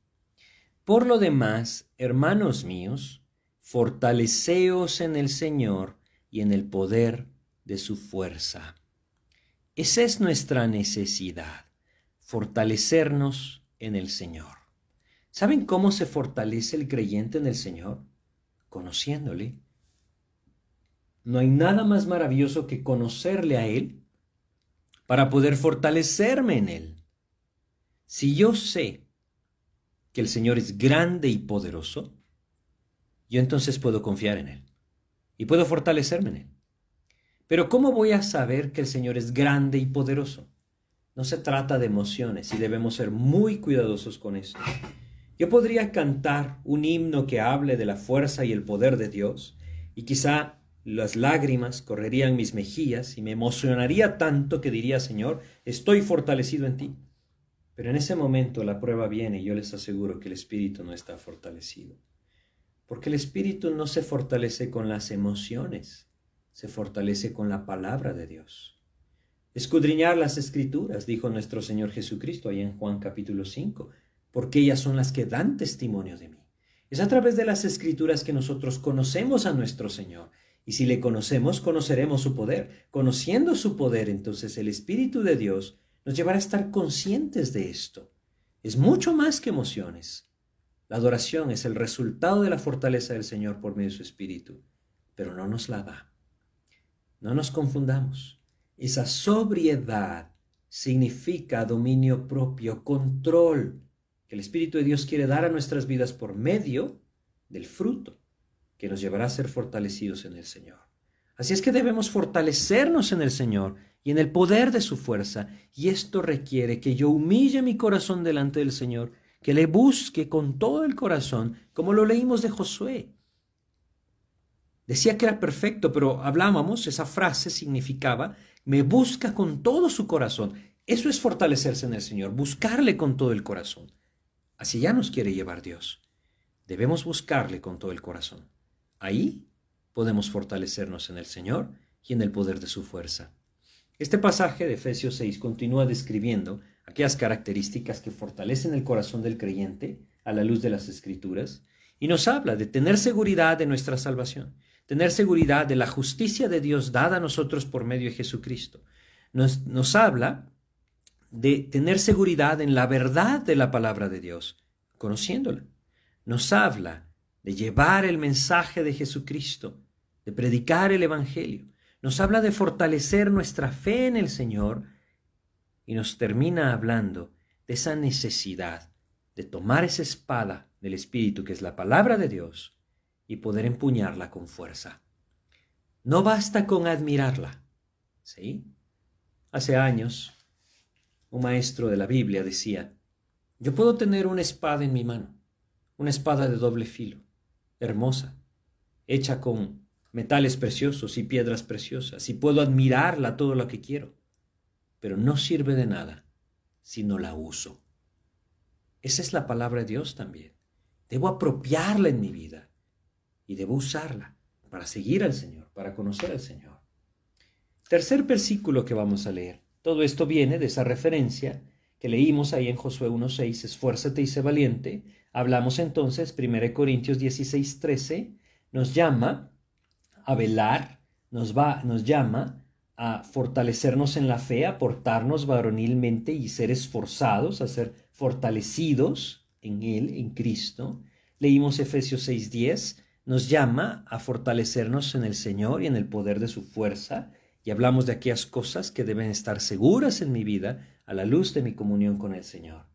Por lo demás, hermanos míos, fortaleceos en el Señor y en el poder de su fuerza. Esa es nuestra necesidad, fortalecernos en el Señor. ¿Saben cómo se fortalece el creyente en el Señor? Conociéndole. No hay nada más maravilloso que conocerle a Él para poder fortalecerme en Él. Si yo sé que el Señor es grande y poderoso, yo entonces puedo confiar en Él y puedo fortalecerme en Él. Pero ¿cómo voy a saber que el Señor es grande y poderoso? No se trata de emociones y debemos ser muy cuidadosos con esto. Yo podría cantar un himno que hable de la fuerza y el poder de Dios y quizá las lágrimas correrían mis mejillas y me emocionaría tanto que diría, Señor, estoy fortalecido en ti. Pero en ese momento la prueba viene y yo les aseguro que el espíritu no está fortalecido. Porque el espíritu no se fortalece con las emociones, se fortalece con la palabra de Dios. Escudriñar las escrituras, dijo nuestro Señor Jesucristo ahí en Juan capítulo 5, porque ellas son las que dan testimonio de mí. Es a través de las escrituras que nosotros conocemos a nuestro Señor. Y si le conocemos, conoceremos su poder. Conociendo su poder, entonces el Espíritu de Dios nos llevará a estar conscientes de esto. Es mucho más que emociones. La adoración es el resultado de la fortaleza del Señor por medio de su Espíritu, pero no nos la da. No nos confundamos. Esa sobriedad significa dominio propio, control, que el Espíritu de Dios quiere dar a nuestras vidas por medio del fruto que nos llevará a ser fortalecidos en el Señor. Así es que debemos fortalecernos en el Señor y en el poder de su fuerza, y esto requiere que yo humille mi corazón delante del Señor que le busque con todo el corazón, como lo leímos de Josué. Decía que era perfecto, pero hablábamos, esa frase significaba, me busca con todo su corazón. Eso es fortalecerse en el Señor, buscarle con todo el corazón. Así ya nos quiere llevar Dios. Debemos buscarle con todo el corazón. Ahí podemos fortalecernos en el Señor y en el poder de su fuerza. Este pasaje de Efesios 6 continúa describiendo aquellas características que fortalecen el corazón del creyente a la luz de las escrituras, y nos habla de tener seguridad de nuestra salvación, tener seguridad de la justicia de Dios dada a nosotros por medio de Jesucristo. Nos, nos habla de tener seguridad en la verdad de la palabra de Dios, conociéndola. Nos habla de llevar el mensaje de Jesucristo, de predicar el Evangelio. Nos habla de fortalecer nuestra fe en el Señor y nos termina hablando de esa necesidad de tomar esa espada del Espíritu, que es la palabra de Dios, y poder empuñarla con fuerza. No basta con admirarla. ¿Sí? Hace años, un maestro de la Biblia decía, yo puedo tener una espada en mi mano, una espada de doble filo, hermosa, hecha con metales preciosos y piedras preciosas, y puedo admirarla todo lo que quiero pero no sirve de nada si no la uso. Esa es la palabra de Dios también. Debo apropiarla en mi vida y debo usarla para seguir al Señor, para conocer al Señor. Tercer versículo que vamos a leer. Todo esto viene de esa referencia que leímos ahí en Josué 1.6, esfuérzate y sé valiente. Hablamos entonces, 1 Corintios 16.13, nos llama a velar, nos, va, nos llama a fortalecernos en la fe, a portarnos varonilmente y ser esforzados, a ser fortalecidos en Él, en Cristo. Leímos Efesios 6.10, nos llama a fortalecernos en el Señor y en el poder de su fuerza, y hablamos de aquellas cosas que deben estar seguras en mi vida a la luz de mi comunión con el Señor.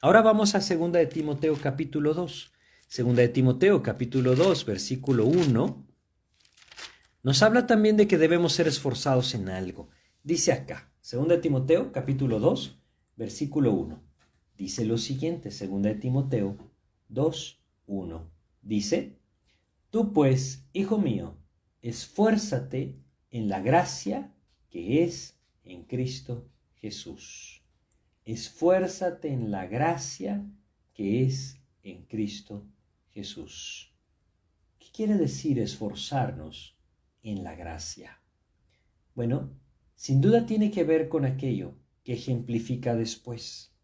Ahora vamos a 2 de Timoteo capítulo 2. Segunda de Timoteo capítulo 2, versículo 1, nos habla también de que debemos ser esforzados en algo. Dice acá, 2 de Timoteo capítulo 2, versículo 1. Dice lo siguiente, 2 de Timoteo 2, 1. Dice, Tú pues, hijo mío, esfuérzate en la gracia que es en Cristo Jesús. Esfuérzate en la gracia que es en Cristo Jesús. ¿Qué quiere decir esforzarnos en la gracia? Bueno, sin duda tiene que ver con aquello que ejemplifica después.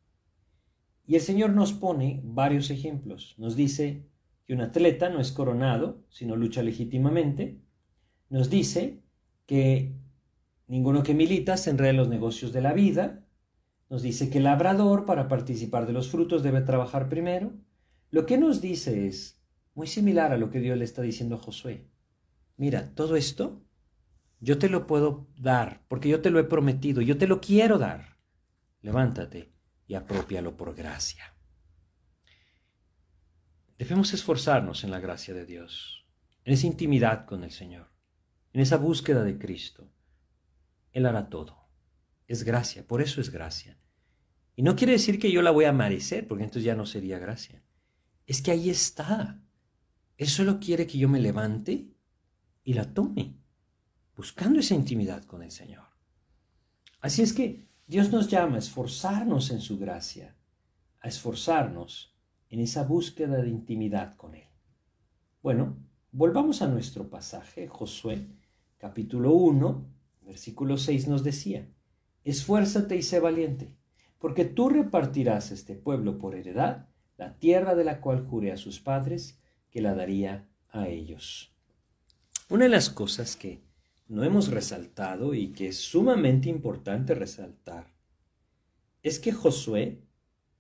Y el Señor nos pone varios ejemplos. Nos dice que un atleta no es coronado, sino lucha legítimamente. Nos dice que ninguno que milita se enreda en los negocios de la vida. Nos dice que el labrador para participar de los frutos debe trabajar primero. Lo que nos dice es muy similar a lo que Dios le está diciendo a Josué. Mira, todo esto yo te lo puedo dar porque yo te lo he prometido, yo te lo quiero dar. Levántate y apropialo por gracia. Debemos esforzarnos en la gracia de Dios, en esa intimidad con el Señor en esa búsqueda de Cristo, Él hará todo. Es gracia, por eso es gracia. Y no quiere decir que yo la voy a merecer, porque entonces ya no sería gracia. Es que ahí está. Él solo quiere que yo me levante y la tome, buscando esa intimidad con el Señor. Así es que Dios nos llama a esforzarnos en su gracia, a esforzarnos en esa búsqueda de intimidad con Él. Bueno, volvamos a nuestro pasaje, Josué capítulo 1, versículo 6 nos decía, esfuérzate y sé valiente, porque tú repartirás este pueblo por heredad, la tierra de la cual juré a sus padres que la daría a ellos. Una de las cosas que no hemos resaltado y que es sumamente importante resaltar es que Josué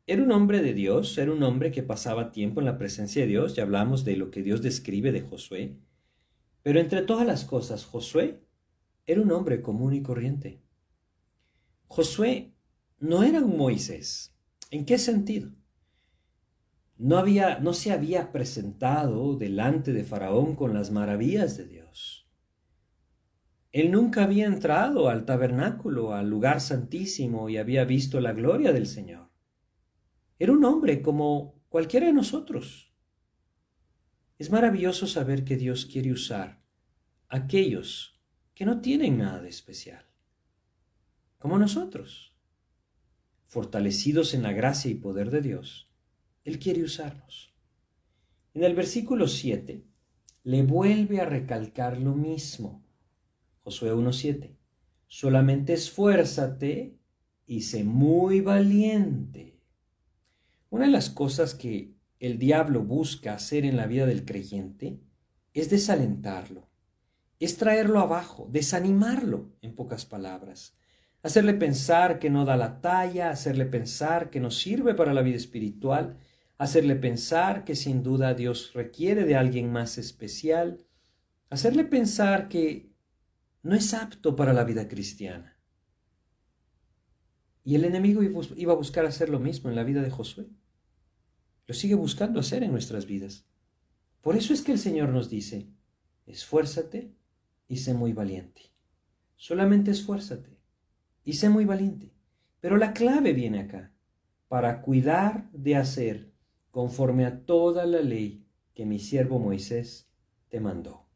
era un hombre de Dios, era un hombre que pasaba tiempo en la presencia de Dios, ya hablamos de lo que Dios describe de Josué, pero entre todas las cosas, Josué era un hombre común y corriente. Josué no era un Moisés. ¿En qué sentido? No, había, no se había presentado delante de Faraón con las maravillas de Dios. Él nunca había entrado al tabernáculo, al lugar santísimo, y había visto la gloria del Señor. Era un hombre como cualquiera de nosotros es maravilloso saber que Dios quiere usar a aquellos que no tienen nada de especial, como nosotros. Fortalecidos en la gracia y poder de Dios, Él quiere usarnos. En el versículo 7 le vuelve a recalcar lo mismo. Josué 1.7. Solamente esfuérzate y sé muy valiente. Una de las cosas que el diablo busca hacer en la vida del creyente es desalentarlo, es traerlo abajo, desanimarlo, en pocas palabras, hacerle pensar que no da la talla, hacerle pensar que no sirve para la vida espiritual, hacerle pensar que sin duda Dios requiere de alguien más especial, hacerle pensar que no es apto para la vida cristiana. Y el enemigo iba a buscar hacer lo mismo en la vida de Josué lo sigue buscando hacer en nuestras vidas. Por eso es que el Señor nos dice, esfuérzate y sé muy valiente. Solamente esfuérzate y sé muy valiente. Pero la clave viene acá, para cuidar de hacer conforme a toda la ley que mi siervo Moisés te mandó.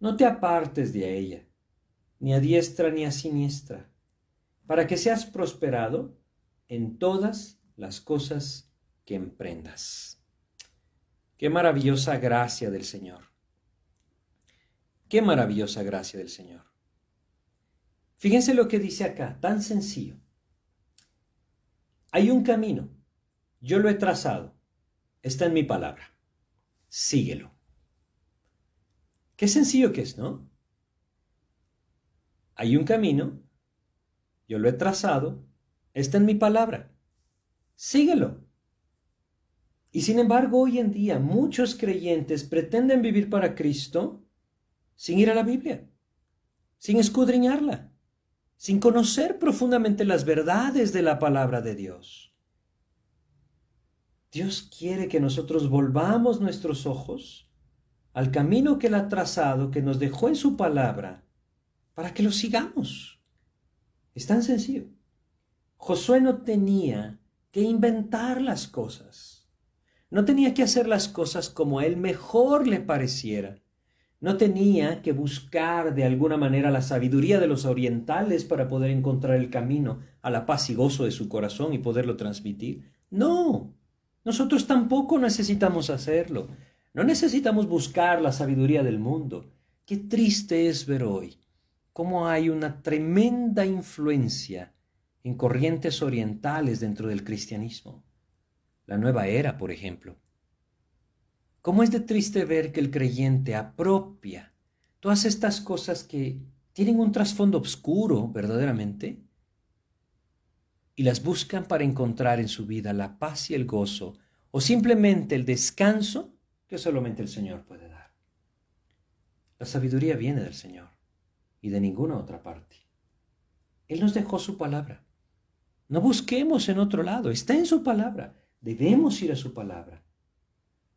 No te apartes de ella, ni a diestra ni a siniestra, para que seas prosperado en todas las cosas que emprendas. Qué maravillosa gracia del Señor. Qué maravillosa gracia del Señor. Fíjense lo que dice acá, tan sencillo. Hay un camino, yo lo he trazado, está en mi palabra, síguelo. Qué sencillo que es, ¿no? Hay un camino, yo lo he trazado, está en mi palabra, síguelo. Y sin embargo, hoy en día muchos creyentes pretenden vivir para Cristo sin ir a la Biblia, sin escudriñarla, sin conocer profundamente las verdades de la palabra de Dios. Dios quiere que nosotros volvamos nuestros ojos al camino que Él ha trazado, que nos dejó en su palabra, para que lo sigamos. Es tan sencillo. Josué no tenía que inventar las cosas. No tenía que hacer las cosas como a él mejor le pareciera. No tenía que buscar de alguna manera la sabiduría de los orientales para poder encontrar el camino a la paz y gozo de su corazón y poderlo transmitir. No, nosotros tampoco necesitamos hacerlo. No necesitamos buscar la sabiduría del mundo. Qué triste es ver hoy cómo hay una tremenda influencia en corrientes orientales dentro del cristianismo la nueva era, por ejemplo. ¿Cómo es de triste ver que el creyente apropia todas estas cosas que tienen un trasfondo oscuro verdaderamente y las buscan para encontrar en su vida la paz y el gozo o simplemente el descanso que solamente el Señor puede dar? La sabiduría viene del Señor y de ninguna otra parte. Él nos dejó su palabra. No busquemos en otro lado, está en su palabra. Debemos ir a su palabra.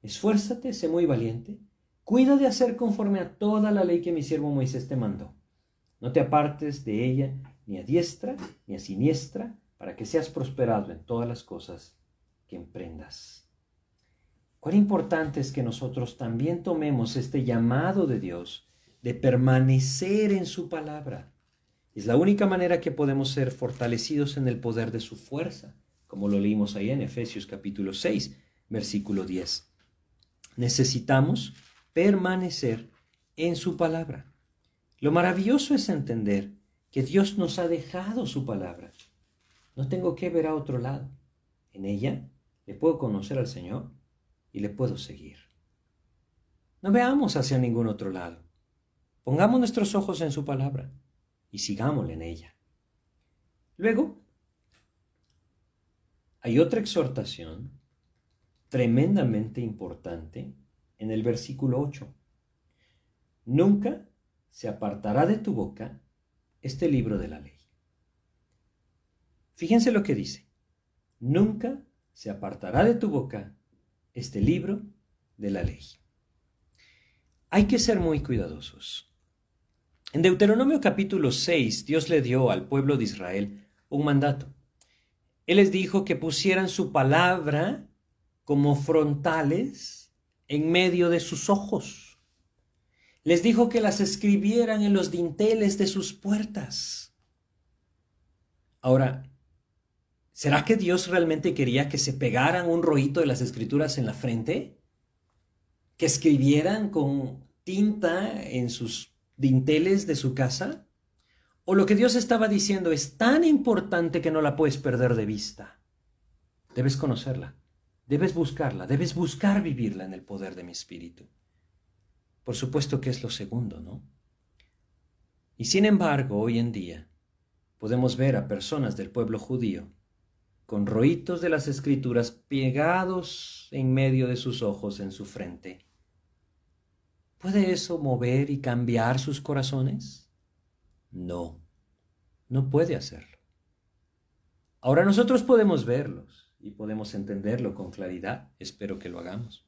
Esfuérzate, sé muy valiente. Cuida de hacer conforme a toda la ley que mi siervo Moisés te mandó. No te apartes de ella ni a diestra ni a siniestra, para que seas prosperado en todas las cosas que emprendas. Cuán importante es que nosotros también tomemos este llamado de Dios de permanecer en su palabra. Es la única manera que podemos ser fortalecidos en el poder de su fuerza como lo leímos ahí en Efesios capítulo 6, versículo 10. Necesitamos permanecer en su palabra. Lo maravilloso es entender que Dios nos ha dejado su palabra. No tengo que ver a otro lado. En ella le puedo conocer al Señor y le puedo seguir. No veamos hacia ningún otro lado. Pongamos nuestros ojos en su palabra y sigámosle en ella. Luego, hay otra exhortación tremendamente importante en el versículo 8. Nunca se apartará de tu boca este libro de la ley. Fíjense lo que dice. Nunca se apartará de tu boca este libro de la ley. Hay que ser muy cuidadosos. En Deuteronomio capítulo 6, Dios le dio al pueblo de Israel un mandato. Él les dijo que pusieran su palabra como frontales en medio de sus ojos. Les dijo que las escribieran en los dinteles de sus puertas. Ahora, ¿será que Dios realmente quería que se pegaran un rollito de las escrituras en la frente? ¿Que escribieran con tinta en sus dinteles de su casa? o lo que Dios estaba diciendo es tan importante que no la puedes perder de vista. Debes conocerla, debes buscarla, debes buscar vivirla en el poder de mi espíritu. Por supuesto que es lo segundo, ¿no? Y sin embargo, hoy en día podemos ver a personas del pueblo judío con roitos de las escrituras pegados en medio de sus ojos en su frente. ¿Puede eso mover y cambiar sus corazones? No, no puede hacerlo. Ahora nosotros podemos verlos y podemos entenderlo con claridad, espero que lo hagamos.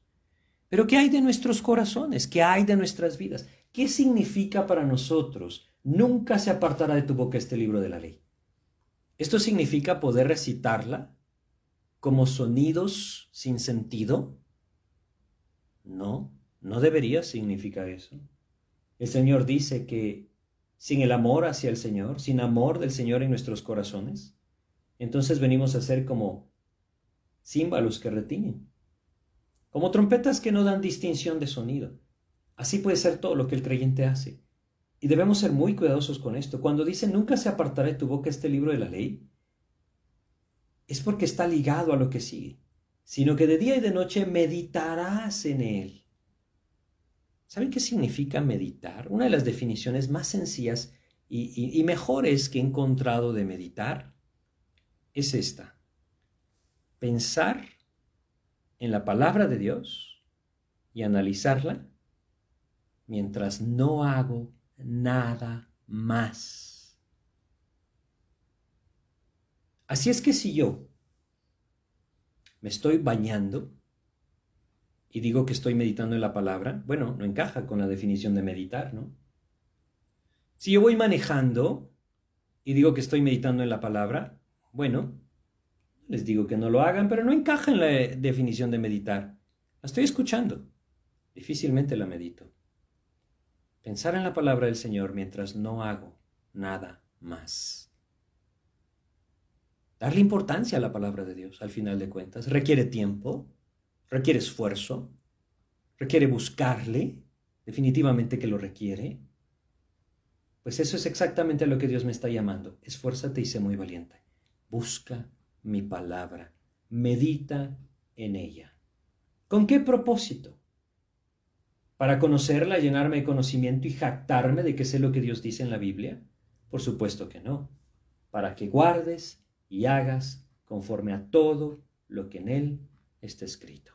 Pero ¿qué hay de nuestros corazones? ¿Qué hay de nuestras vidas? ¿Qué significa para nosotros? Nunca se apartará de tu boca este libro de la ley. ¿Esto significa poder recitarla como sonidos sin sentido? No, no debería significar eso. El Señor dice que sin el amor hacia el Señor, sin amor del Señor en nuestros corazones, entonces venimos a ser como címbalos que retiñen. como trompetas que no dan distinción de sonido. Así puede ser todo lo que el creyente hace. Y debemos ser muy cuidadosos con esto. Cuando dice nunca se apartará de tu boca este libro de la ley, es porque está ligado a lo que sigue, sino que de día y de noche meditarás en él. ¿Saben qué significa meditar? Una de las definiciones más sencillas y, y mejores que he encontrado de meditar es esta. Pensar en la palabra de Dios y analizarla mientras no hago nada más. Así es que si yo me estoy bañando y digo que estoy meditando en la palabra, bueno, no encaja con la definición de meditar, ¿no? Si yo voy manejando y digo que estoy meditando en la palabra, bueno, les digo que no lo hagan, pero no encaja en la definición de meditar. La estoy escuchando. Difícilmente la medito. Pensar en la palabra del Señor mientras no hago nada más. Darle importancia a la palabra de Dios, al final de cuentas, requiere tiempo, requiere esfuerzo, requiere buscarle, definitivamente que lo requiere. Pues eso es exactamente lo que Dios me está llamando. Esfuérzate y sé muy valiente. Busca mi palabra, medita en ella. ¿Con qué propósito? ¿Para conocerla, llenarme de conocimiento y jactarme de que sé lo que Dios dice en la Biblia? Por supuesto que no. Para que guardes y hagas conforme a todo lo que en él está escrito.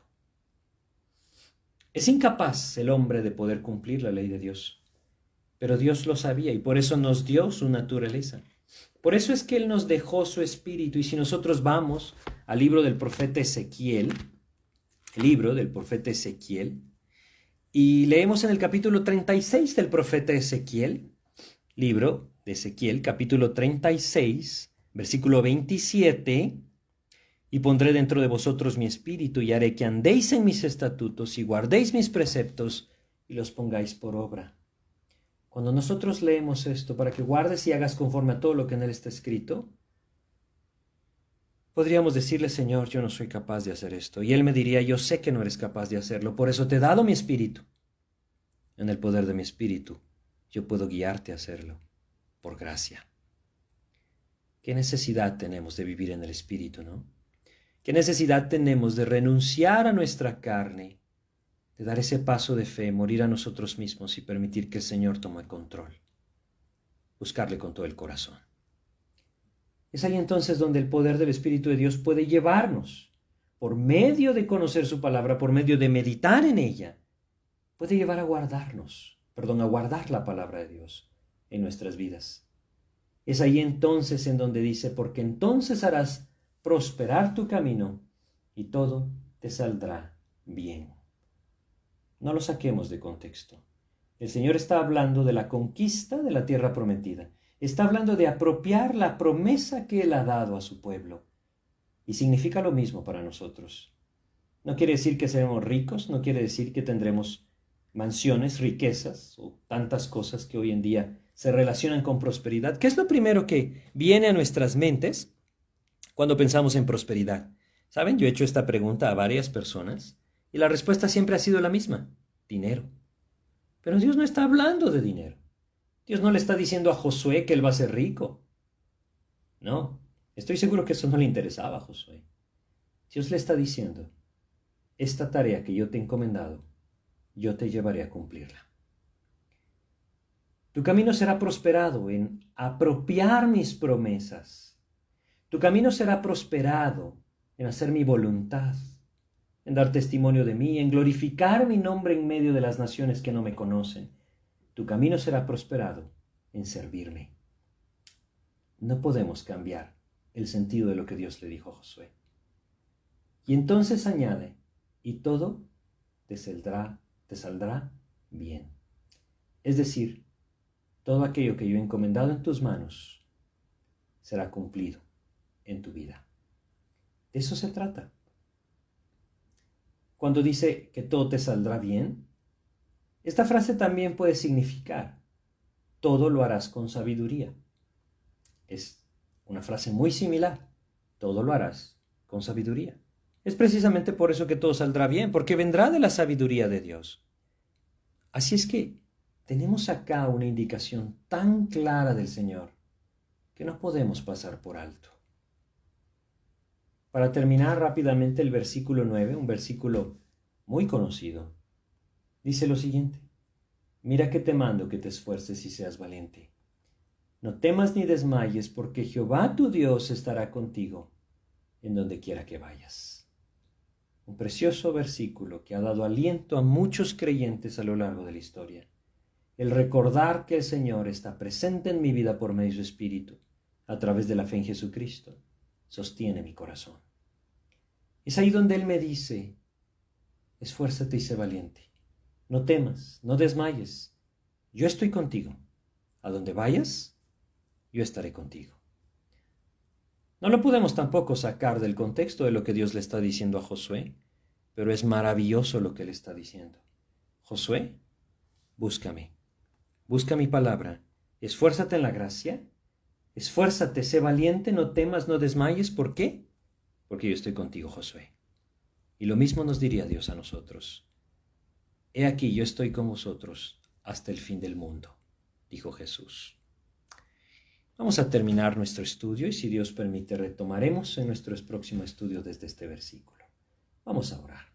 Es incapaz el hombre de poder cumplir la ley de Dios, pero Dios lo sabía y por eso nos dio su naturaleza. Por eso es que Él nos dejó su espíritu y si nosotros vamos al libro del profeta Ezequiel, el libro del profeta Ezequiel, y leemos en el capítulo 36 del profeta Ezequiel, libro de Ezequiel, capítulo 36, versículo 27, y pondré dentro de vosotros mi espíritu y haré que andéis en mis estatutos y guardéis mis preceptos y los pongáis por obra. Cuando nosotros leemos esto para que guardes y hagas conforme a todo lo que en él está escrito, Podríamos decirle, Señor, yo no soy capaz de hacer esto. Y Él me diría, yo sé que no eres capaz de hacerlo, por eso te he dado mi espíritu. En el poder de mi espíritu, yo puedo guiarte a hacerlo, por gracia. ¿Qué necesidad tenemos de vivir en el espíritu, no? ¿Qué necesidad tenemos de renunciar a nuestra carne, de dar ese paso de fe, morir a nosotros mismos y permitir que el Señor tome control? Buscarle con todo el corazón. Es ahí entonces donde el poder del Espíritu de Dios puede llevarnos, por medio de conocer su palabra, por medio de meditar en ella, puede llevar a guardarnos, perdón, a guardar la palabra de Dios en nuestras vidas. Es ahí entonces en donde dice, porque entonces harás prosperar tu camino y todo te saldrá bien. No lo saquemos de contexto. El Señor está hablando de la conquista de la tierra prometida Está hablando de apropiar la promesa que Él ha dado a su pueblo. Y significa lo mismo para nosotros. No quiere decir que seremos ricos, no quiere decir que tendremos mansiones, riquezas o tantas cosas que hoy en día se relacionan con prosperidad. ¿Qué es lo primero que viene a nuestras mentes cuando pensamos en prosperidad? Saben, yo he hecho esta pregunta a varias personas y la respuesta siempre ha sido la misma, dinero. Pero Dios no está hablando de dinero. Dios no le está diciendo a Josué que él va a ser rico. No, estoy seguro que eso no le interesaba a Josué. Dios le está diciendo, esta tarea que yo te he encomendado, yo te llevaré a cumplirla. Tu camino será prosperado en apropiar mis promesas. Tu camino será prosperado en hacer mi voluntad, en dar testimonio de mí, en glorificar mi nombre en medio de las naciones que no me conocen tu camino será prosperado en servirme. No podemos cambiar el sentido de lo que Dios le dijo a Josué. Y entonces añade, y todo te saldrá, te saldrá bien. Es decir, todo aquello que yo he encomendado en tus manos será cumplido en tu vida. De eso se trata. Cuando dice que todo te saldrá bien, esta frase también puede significar, todo lo harás con sabiduría. Es una frase muy similar, todo lo harás con sabiduría. Es precisamente por eso que todo saldrá bien, porque vendrá de la sabiduría de Dios. Así es que tenemos acá una indicación tan clara del Señor que no podemos pasar por alto. Para terminar rápidamente el versículo 9, un versículo muy conocido, dice lo siguiente, mira que te mando que te esfuerces y seas valiente. No temas ni desmayes, porque Jehová tu Dios estará contigo en donde quiera que vayas. Un precioso versículo que ha dado aliento a muchos creyentes a lo largo de la historia. El recordar que el Señor está presente en mi vida por medio de su Espíritu, a través de la fe en Jesucristo, sostiene mi corazón. Es ahí donde Él me dice, esfuérzate y sé valiente. No temas, no desmayes. Yo estoy contigo. A donde vayas, yo estaré contigo. No lo podemos tampoco sacar del contexto de lo que Dios le está diciendo a Josué, pero es maravilloso lo que le está diciendo. Josué, búscame, busca mi palabra, esfuérzate en la gracia, esfuérzate, sé valiente, no temas, no desmayes. ¿Por qué? Porque yo estoy contigo, Josué. Y lo mismo nos diría Dios a nosotros. He aquí, yo estoy con vosotros hasta el fin del mundo, dijo Jesús. Vamos a terminar nuestro estudio y si Dios permite retomaremos en nuestro próximo estudio desde este versículo. Vamos a orar.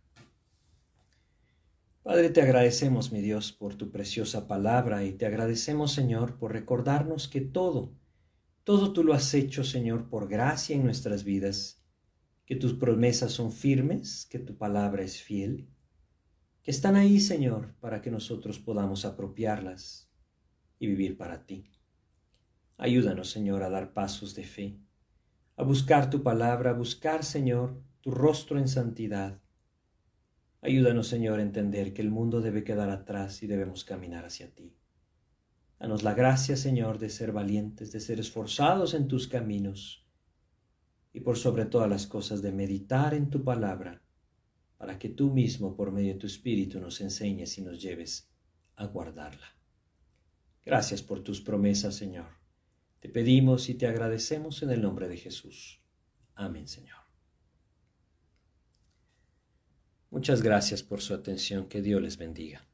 Padre, te agradecemos, mi Dios, por tu preciosa palabra y te agradecemos, Señor, por recordarnos que todo, todo tú lo has hecho, Señor, por gracia en nuestras vidas que tus promesas son firmes, que tu palabra es fiel, que están ahí, Señor, para que nosotros podamos apropiarlas y vivir para ti. Ayúdanos, Señor, a dar pasos de fe, a buscar tu palabra, a buscar, Señor, tu rostro en santidad. Ayúdanos, Señor, a entender que el mundo debe quedar atrás y debemos caminar hacia ti. Danos la gracia, Señor, de ser valientes, de ser esforzados en tus caminos y por sobre todas las cosas de meditar en tu palabra, para que tú mismo por medio de tu Espíritu nos enseñes y nos lleves a guardarla. Gracias por tus promesas, Señor. Te pedimos y te agradecemos en el nombre de Jesús. Amén, Señor. Muchas gracias por su atención. Que Dios les bendiga.